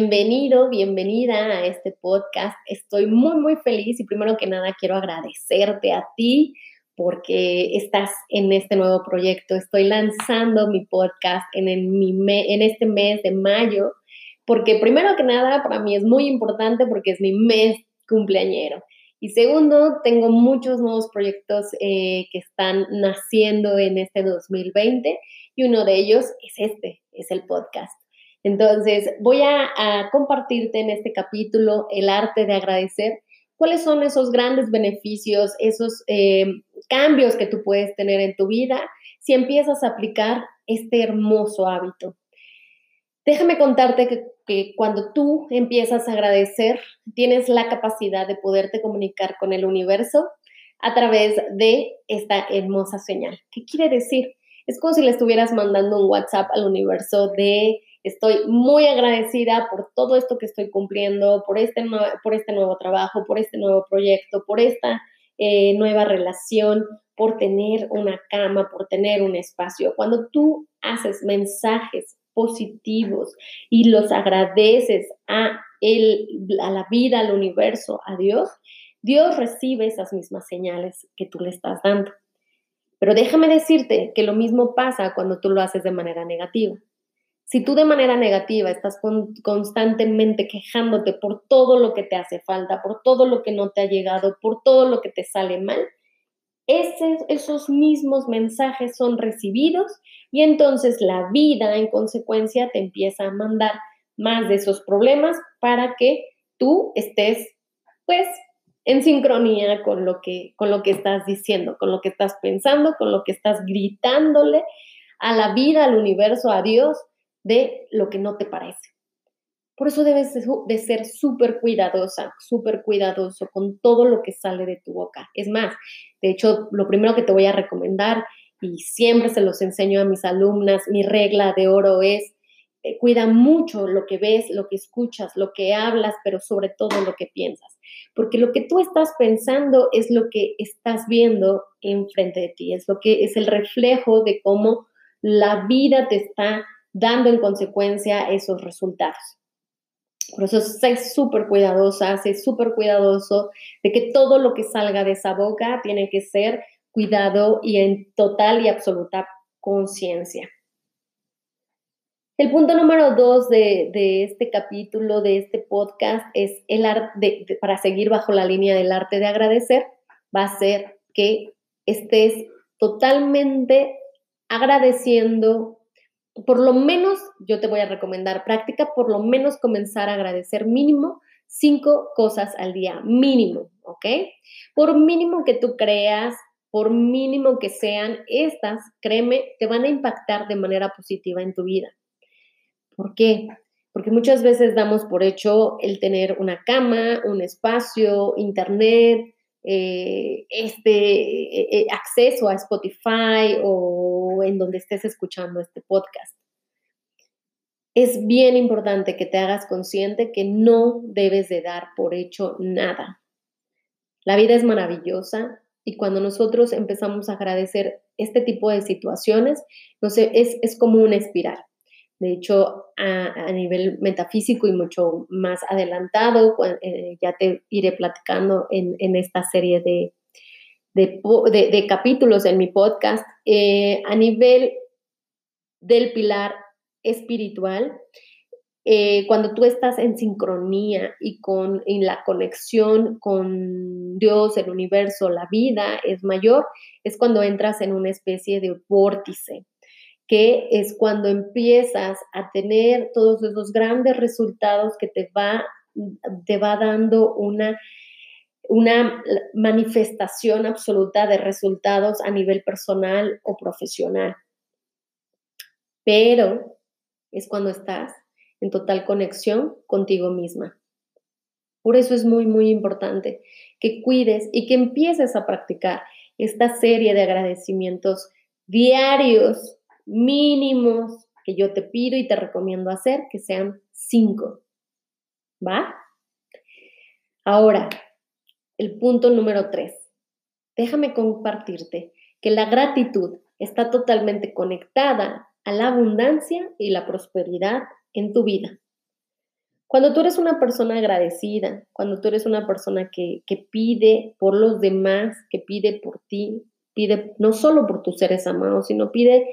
Bienvenido, bienvenida a este podcast. Estoy muy, muy feliz y primero que nada quiero agradecerte a ti porque estás en este nuevo proyecto. Estoy lanzando mi podcast en, en este mes de mayo porque primero que nada para mí es muy importante porque es mi mes cumpleañero. Y segundo, tengo muchos nuevos proyectos eh, que están naciendo en este 2020 y uno de ellos es este, es el podcast. Entonces, voy a, compartirte en este capítulo el arte de agradecer cuáles son esos grandes beneficios, esos eh, cambios que tú puedes tener en tu vida si empiezas a aplicar este hermoso hábito. Déjame contarte que, cuando tú empiezas a agradecer, tienes la capacidad de poderte comunicar con el universo a través de esta hermosa señal. ¿Qué quiere decir? Es como si le estuvieras mandando un WhatsApp al universo de Estoy muy agradecida por todo esto que estoy cumpliendo, por este, por este nuevo trabajo, por este nuevo proyecto, por esta eh, nueva relación, por tener una cama, por tener un espacio. Cuando tú haces mensajes positivos y los agradeces a, el, a la vida, al universo, a Dios, Dios recibe esas mismas señales que tú le estás dando. Pero déjame decirte que lo mismo pasa cuando tú lo haces de manera negativa. Si tú de manera negativa estás constantemente quejándote por todo lo que te hace falta, por todo lo que no te ha llegado, por todo lo que te sale mal, esos mismos mensajes son recibidos y entonces la vida en consecuencia te empieza a mandar más de esos problemas para que tú estés pues en sincronía con lo que con lo que estás diciendo, con lo que estás pensando, con lo que estás gritándole a la vida, al universo, a Dios de lo que no te parece. Por eso debes de ser súper cuidadosa, súper cuidadoso con todo lo que sale de tu boca. Es más, de hecho, lo primero que te voy a recomendar, y siempre se los enseño a mis alumnas, mi regla de oro es, eh, cuida mucho lo que ves, lo que escuchas, lo que hablas, pero sobre todo lo que piensas. Porque lo que tú estás pensando es lo que estás viendo enfrente de ti, es lo que es el reflejo de cómo la vida te está dando en consecuencia esos resultados. Por eso sé súper cuidadosa, sé súper cuidadoso de que todo lo que salga de esa boca tiene que ser cuidado y en total y absoluta conciencia. El punto número dos de, este capítulo, de este podcast, es el arte, para seguir bajo la línea del arte de agradecer, va a ser que estés totalmente agradeciendo por lo menos yo te voy a recomendar práctica, por lo menos comenzar a agradecer mínimo cinco cosas al día, mínimo, ¿ok? Por mínimo que tú creas, por mínimo que sean, estas, créeme, te van a impactar de manera positiva en tu vida. ¿Por qué? Porque muchas veces damos por hecho el tener una cama, un espacio, internet, eh, este eh, eh, acceso a Spotify o en donde estés escuchando este podcast. Es bien importante que te hagas consciente que no debes de dar por hecho nada. La vida es maravillosa y cuando nosotros empezamos a agradecer este tipo de situaciones, no sé, es, como una espiral. De hecho, a, nivel metafísico y mucho más adelantado, eh, ya te iré platicando en, esta serie de, de, capítulos en mi podcast, eh, a nivel del pilar espiritual, eh, cuando tú estás en sincronía y con en la conexión con Dios, el universo, la vida es mayor, es cuando entras en una especie de vórtice que es cuando empiezas a tener todos esos grandes resultados que te va, te va dando una, una manifestación absoluta de resultados a nivel personal o profesional. Pero es cuando estás en total conexión contigo misma. Por eso es muy, muy importante que cuides y que empieces a practicar esta serie de agradecimientos diarios, mínimos, que yo te pido y te recomiendo hacer, que sean cinco. ¿Va? Ahora, el punto número tres. Déjame compartirte que la gratitud está totalmente conectada a la abundancia y la prosperidad en tu vida. Cuando tú eres una persona agradecida, cuando tú eres una persona que, pide por los demás, que pide por ti, pide no solo por tus seres amados, sino pide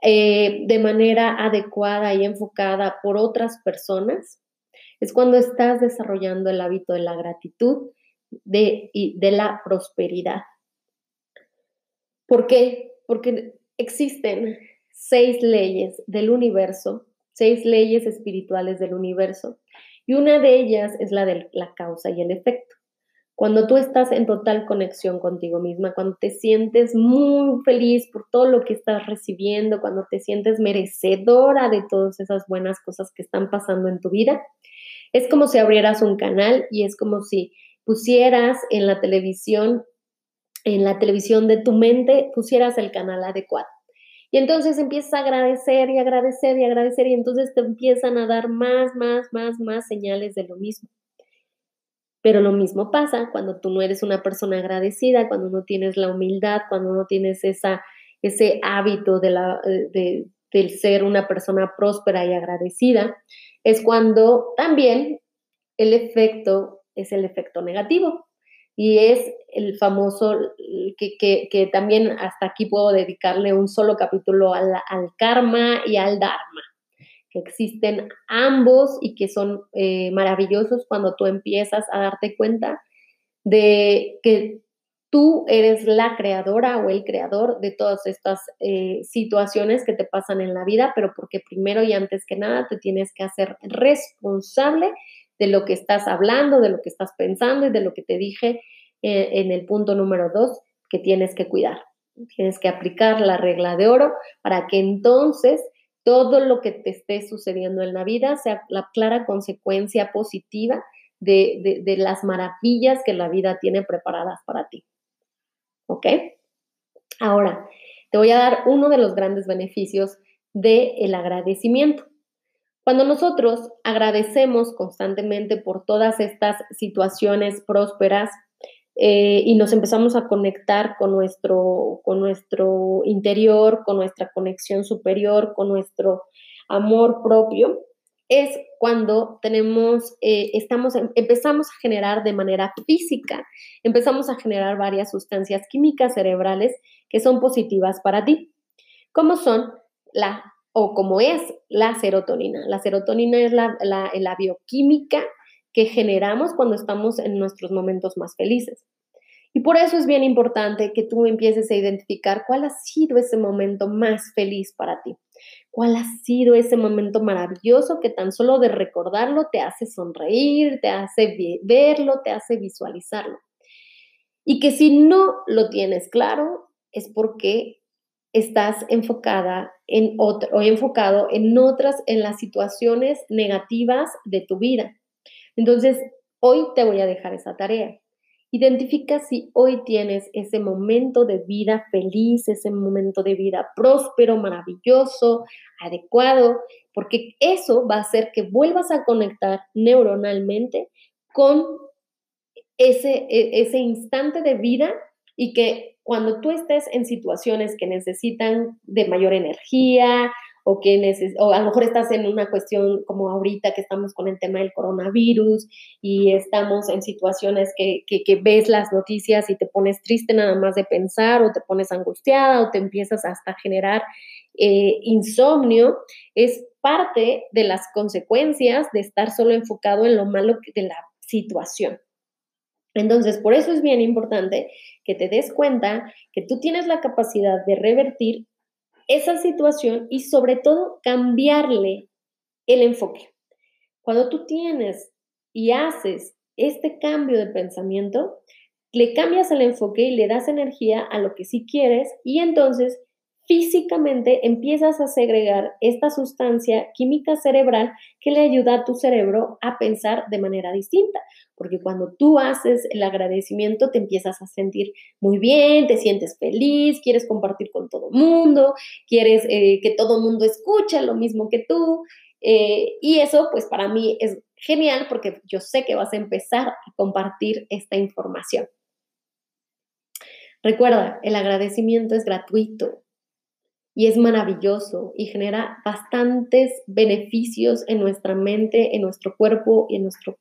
eh, de manera adecuada y enfocada por otras personas, es cuando estás desarrollando el hábito de la gratitud de, y de la prosperidad. ¿Por qué? Porque existen seis leyes del universo seis leyes espirituales del universo y una de ellas es la de la causa y el efecto. Cuando tú estás en total conexión contigo misma, cuando te sientes muy feliz por todo lo que estás recibiendo, cuando te sientes merecedora de todas esas buenas cosas que están pasando en tu vida, es como si abrieras un canal y es como si pusieras en la televisión, en la televisión de tu mente, pusieras el canal adecuado. Y entonces empiezas a agradecer y agradecer y agradecer y entonces te empiezan a dar más, más, más, más señales de lo mismo. Pero lo mismo pasa cuando tú no eres una persona agradecida, cuando no tienes la humildad, cuando no tienes esa, ese hábito de la, de, del ser una persona próspera y agradecida, es cuando también el efecto es el efecto negativo. Y es el famoso, que, también hasta aquí puedo dedicarle un solo capítulo al, karma y al dharma, que existen ambos y que son eh, maravillosos cuando tú empiezas a darte cuenta de que tú eres la creadora o el creador de todas estas eh, situaciones que te pasan en la vida, pero porque primero y antes que nada te tienes que hacer responsable de lo que estás hablando, de lo que estás pensando y de lo que te dije eh, en el punto número dos que tienes que cuidar. Tienes que aplicar la regla de oro para que entonces todo lo que te esté sucediendo en la vida sea la clara consecuencia positiva de, las maravillas que la vida tiene preparadas para ti. ¿Ok? Ahora, te voy a dar uno de los grandes beneficios del agradecimiento. Cuando nosotros agradecemos constantemente por todas estas situaciones prósperas eh, y nos empezamos a conectar con nuestro, con nuestro interior, con nuestra conexión superior, con nuestro amor propio, es cuando tenemos, eh, estamos, em, empezamos a generar de manera física, empezamos a generar varias sustancias químicas cerebrales que son positivas para ti, como son la o como es la serotonina. La serotonina es la, la, bioquímica que generamos cuando estamos en nuestros momentos más felices. Y por eso es bien importante que tú empieces a identificar cuál ha sido ese momento más feliz para ti, cuál ha sido ese momento maravilloso que tan solo de recordarlo te hace sonreír, te hace verlo, te hace visualizarlo. Y que si no lo tienes claro, es porque estás enfocada en otro, o enfocado en otras, en las situaciones negativas de tu vida. Entonces, hoy te voy a dejar esa tarea. Identifica si hoy tienes ese momento de vida feliz, ese momento de vida próspero, maravilloso, adecuado, porque eso va a hacer que vuelvas a conectar neuronalmente con ese, e, ese instante de vida y que cuando tú estés en situaciones que necesitan de mayor energía o que neces o a lo mejor estás en una cuestión como ahorita que estamos con el tema del coronavirus y estamos en situaciones que, ves las noticias y te pones triste nada más de pensar o te pones angustiada o te empiezas hasta a generar eh, insomnio, es parte de las consecuencias de estar solo enfocado en lo malo de la situación. Entonces, por eso es bien importante que te des cuenta que tú tienes la capacidad de revertir esa situación y sobre todo cambiarle el enfoque. Cuando tú tienes y haces este cambio de pensamiento, le cambias el enfoque y le das energía a lo que sí quieres y entonces físicamente empiezas a segregar esta sustancia química cerebral que le ayuda a tu cerebro a pensar de manera distinta. Porque cuando tú haces el agradecimiento te empiezas a sentir muy bien, te sientes feliz, quieres compartir con todo el mundo, quieres eh, que todo el mundo escuche lo mismo que tú. Eh, y eso pues para mí es genial porque yo sé que vas a empezar a compartir esta información. Recuerda, el agradecimiento es gratuito y es maravilloso y genera bastantes beneficios en nuestra mente, en nuestro cuerpo y en, nuestro,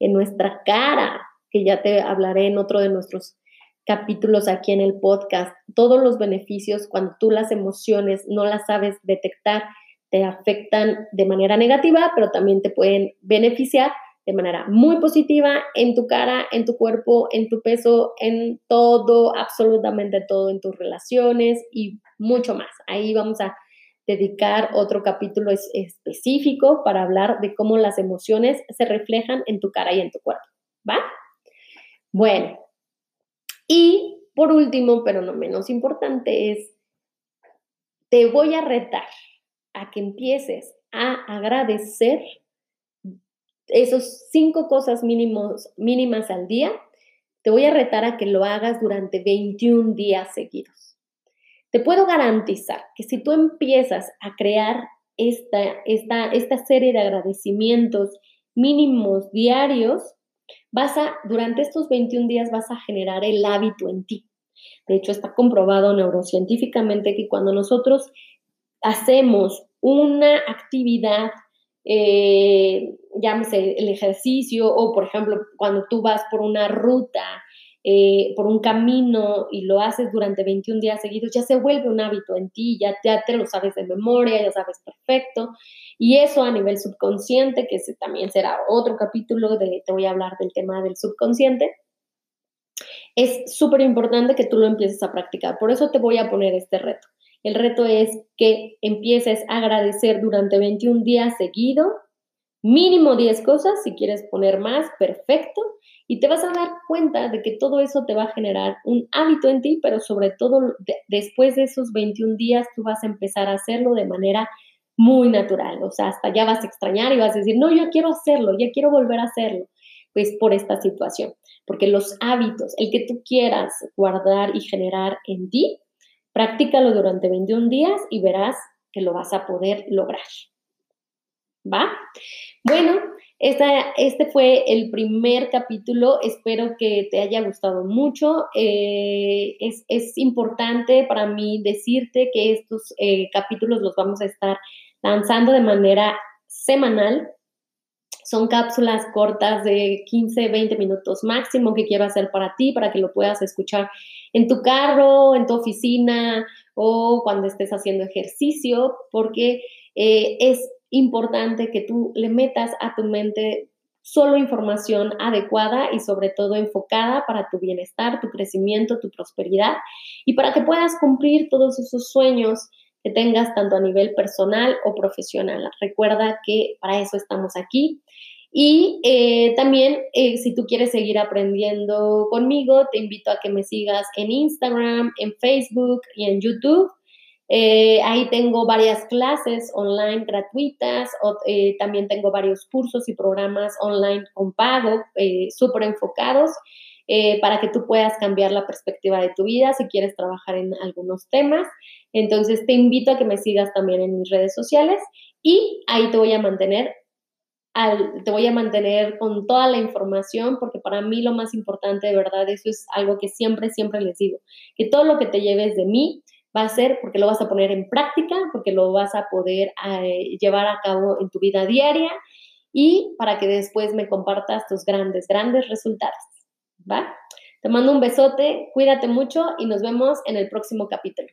en nuestra cara, que ya te hablaré en otro de nuestros capítulos aquí en el podcast. Todos los beneficios cuando tú las emociones no las sabes detectar te afectan de manera negativa, pero también te pueden beneficiar de manera muy positiva en tu cara, en tu cuerpo, en tu peso, en todo, absolutamente todo, en tus relaciones y mucho más. Ahí vamos a dedicar otro capítulo específico para hablar de cómo las emociones se reflejan en tu cara y en tu cuerpo. ¿Va? Bueno, y por último, pero no menos importante, es, te voy a retar a que empieces a agradecer esos cinco cosas mínimos, mínimas al día, te voy a retar a que lo hagas durante 21 días seguidos. Te puedo garantizar que si tú empiezas a crear esta, esta, esta serie de agradecimientos mínimos diarios, vas a, durante estos 21 días vas a generar el hábito en ti. De hecho, está comprobado neurocientíficamente que cuando nosotros hacemos una actividad eh, llámese el ejercicio o, por ejemplo, cuando tú vas por una ruta, eh, por un camino y lo haces durante 21 días seguidos, ya se vuelve un hábito en ti, ya, ya te lo sabes de memoria, ya sabes perfecto. Y eso a nivel subconsciente, que también será otro capítulo de, te voy a hablar del tema del subconsciente, es súper importante que tú lo empieces a practicar. Por eso te voy a poner este reto. El reto es que empieces a agradecer durante 21 días seguido, mínimo 10 cosas, si quieres poner más, perfecto, y te vas a dar cuenta de que todo eso te va a generar un hábito en ti, pero sobre todo después de esos 21 días tú vas a empezar a hacerlo de manera muy natural, o sea, hasta ya vas a extrañar y vas a decir, no, yo quiero hacerlo, ya quiero volver a hacerlo, pues por esta situación, porque los hábitos, el que tú quieras guardar y generar en ti, Practícalo durante 21 días y verás que lo vas a poder lograr. ¿Va? Bueno, este fue el primer capítulo. Espero que te haya gustado mucho. Eh, es, importante para mí decirte que estos eh, capítulos los vamos a estar lanzando de manera semanal. Son cápsulas cortas de 15, 20 minutos máximo que quiero hacer para ti, para que lo puedas escuchar en tu carro, en tu oficina o cuando estés haciendo ejercicio, porque eh, es importante que tú le metas a tu mente solo información adecuada y sobre todo enfocada para tu bienestar, tu crecimiento, tu prosperidad y para que puedas cumplir todos esos sueños que tengas tanto a nivel personal o profesional. Recuerda que para eso estamos aquí y eh, también, eh, si tú quieres seguir aprendiendo conmigo, te invito a que me sigas en Instagram, en Facebook y en YouTube. Eh, ahí tengo varias clases online gratuitas, o, también tengo varios cursos y programas online con pago, súper enfocados, para que tú puedas cambiar la perspectiva de tu vida si quieres trabajar en algunos temas. Entonces, te invito a que me sigas también en mis redes sociales y ahí te voy a mantener te voy a mantener con toda la información porque para mí lo más importante de verdad, eso es algo que siempre, siempre les digo, que todo lo que te lleves de mí va a ser porque lo vas a poner en práctica, porque lo vas a poder eh, llevar a cabo en tu vida diaria y para que después me compartas tus grandes, grandes resultados. ¿Va? Te mando un besote, cuídate mucho y nos vemos en el próximo capítulo.